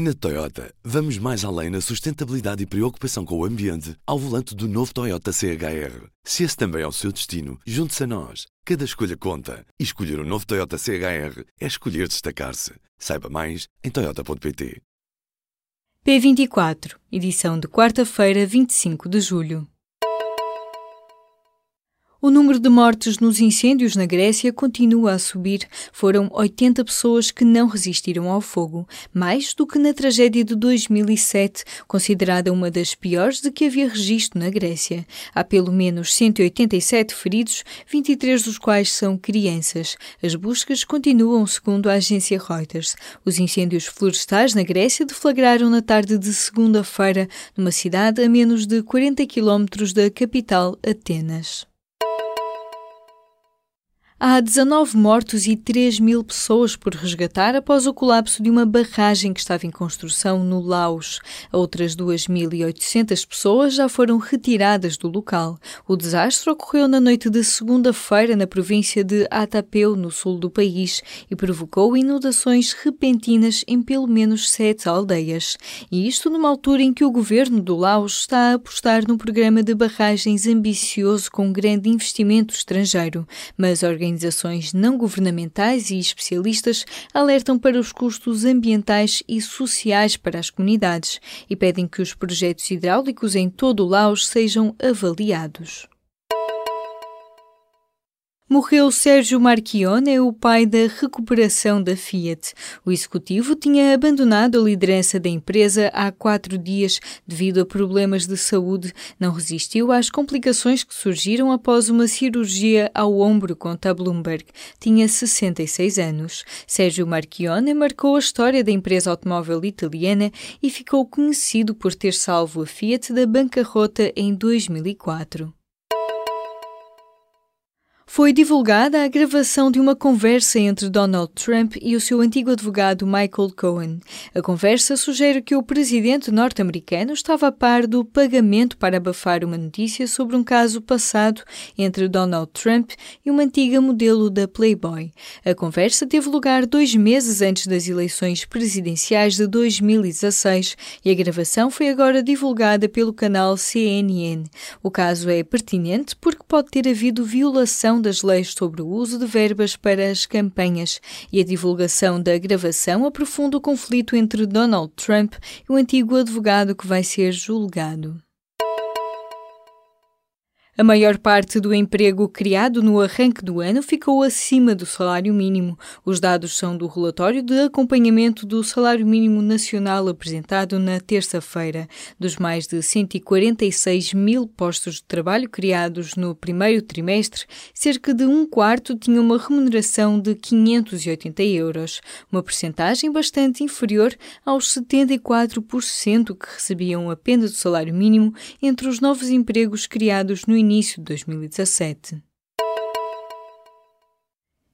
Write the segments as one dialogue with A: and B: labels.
A: Na Toyota, vamos mais além na sustentabilidade e preocupação com o ambiente ao volante do novo Toyota CHR. Se esse também é o seu destino, junte-se a nós. Cada escolha conta. E escolher o um novo Toyota CHR é escolher destacar-se. Saiba mais em Toyota.pt.
B: P24, edição de quarta-feira, 25 de julho. O número de mortes nos incêndios na Grécia continua a subir. Foram 80 pessoas que não resistiram ao fogo, mais do que na tragédia de 2007, considerada uma das piores de que havia registro na Grécia. Há pelo menos 187 feridos, 23 dos quais são crianças. As buscas continuam, segundo a agência Reuters. Os incêndios florestais na Grécia deflagraram na tarde de segunda-feira, numa cidade a menos de 40 quilómetros da capital, Atenas. Há 19 mortos e 3 mil pessoas por resgatar após o colapso de uma barragem que estava em construção no Laos. Outras 2.800 pessoas já foram retiradas do local. O desastre ocorreu na noite de segunda-feira na província de Atapeu, no sul do país, e provocou inundações repentinas em pelo menos sete aldeias. E isto numa altura em que o governo do Laos está a apostar num programa de barragens ambicioso com grande investimento estrangeiro. Mas a organizações não governamentais e especialistas alertam para os custos ambientais e sociais para as comunidades e pedem que os projetos hidráulicos em todo o Laos sejam avaliados. Morreu Sérgio Marchione, o pai da recuperação da Fiat. O executivo tinha abandonado a liderança da empresa há quatro dias devido a problemas de saúde. Não resistiu às complicações que surgiram após uma cirurgia ao ombro, conta Bloomberg. Tinha 66 anos. Sérgio Marchione marcou a história da empresa automóvel italiana e ficou conhecido por ter salvo a Fiat da bancarrota em 2004 foi divulgada a gravação de uma conversa entre Donald Trump e o seu antigo advogado Michael Cohen. A conversa sugere que o presidente norte-americano estava a par do pagamento para abafar uma notícia sobre um caso passado entre Donald Trump e uma antiga modelo da Playboy. A conversa teve lugar dois meses antes das eleições presidenciais de 2016 e a gravação foi agora divulgada pelo canal CNN. O caso é pertinente porque pode ter havido violação das leis sobre o uso de verbas para as campanhas e a divulgação da gravação aprofunda o conflito entre Donald Trump e o antigo advogado que vai ser julgado. A maior parte do emprego criado no arranque do ano ficou acima do salário mínimo. Os dados são do relatório de acompanhamento do salário mínimo nacional apresentado na terça-feira. Dos mais de 146 mil postos de trabalho criados no primeiro trimestre, cerca de um quarto tinha uma remuneração de 580 euros, uma percentagem bastante inferior aos 74% que recebiam apenas o salário mínimo entre os novos empregos criados no início início de 2017.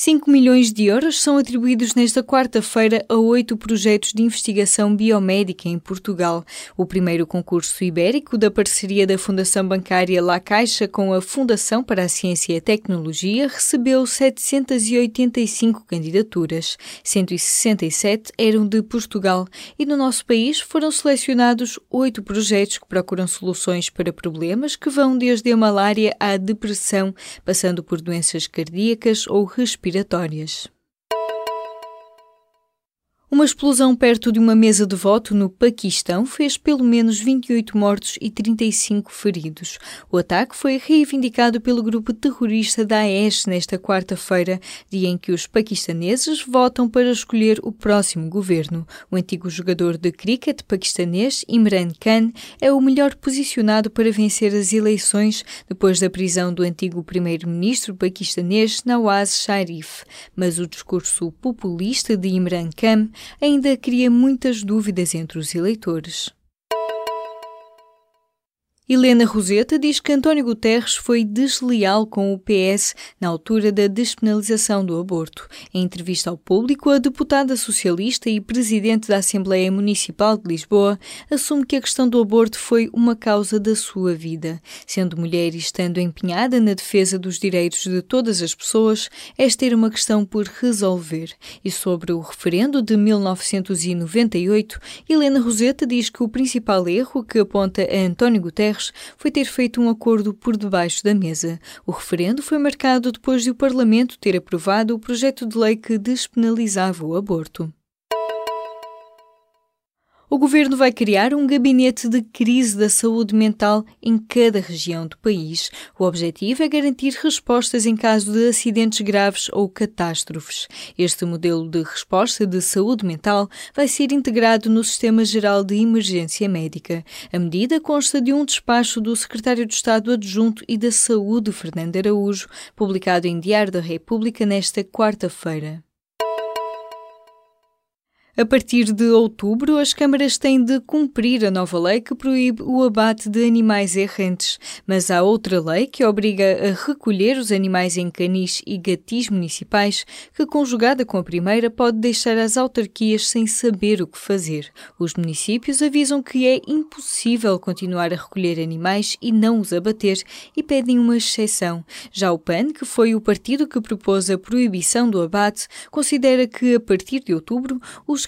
B: 5 milhões de euros são atribuídos nesta quarta-feira a oito projetos de investigação biomédica em Portugal. O primeiro concurso ibérico da parceria da Fundação Bancária La Caixa com a Fundação para a Ciência e a Tecnologia recebeu 785 candidaturas. 167 eram de Portugal e no nosso país foram selecionados oito projetos que procuram soluções para problemas que vão desde a malária à depressão, passando por doenças cardíacas ou respiratórias respiratórias. Uma explosão perto de uma mesa de voto no Paquistão fez pelo menos 28 mortos e 35 feridos. O ataque foi reivindicado pelo grupo terrorista Daesh nesta quarta-feira, dia em que os paquistaneses votam para escolher o próximo governo. O antigo jogador de cricket paquistanês Imran Khan é o melhor posicionado para vencer as eleições depois da prisão do antigo primeiro-ministro paquistanês Nawaz Sharif. Mas o discurso populista de Imran Khan ainda cria muitas dúvidas entre os eleitores. Helena Roseta diz que António Guterres foi desleal com o PS na altura da despenalização do aborto. Em entrevista ao público, a deputada socialista e presidente da Assembleia Municipal de Lisboa assume que a questão do aborto foi uma causa da sua vida. Sendo mulher e estando empenhada na defesa dos direitos de todas as pessoas, esta era uma questão por resolver. E sobre o referendo de 1998, Helena Roseta diz que o principal erro que aponta a António Guterres Guterres foi ter feito um acordo por debaixo da mesa. O referendo foi marcado depois de o Parlamento ter aprovado o projeto de lei que despenalizava o aborto. O governo vai criar um gabinete de crise da saúde mental em cada região do país. O objetivo é garantir respostas em caso de acidentes graves ou catástrofes. Este modelo de resposta de saúde mental vai ser integrado no Sistema Geral de Emergência Médica. A medida consta de um despacho do Secretário de Estado Adjunto e da Saúde, Fernando Araújo, publicado em Diário da República nesta quarta-feira. A partir de outubro, as câmaras têm de cumprir a nova lei que proíbe o abate de animais errantes, mas há outra lei que obriga a recolher os animais em canis e gatis municipais, que, conjugada com a primeira, pode deixar as autarquias sem saber o que fazer. Os municípios avisam que é impossível continuar a recolher animais e não os abater e pedem uma exceção. Já o PAN, que foi o partido que propôs a proibição do abate, considera que, a partir de outubro, os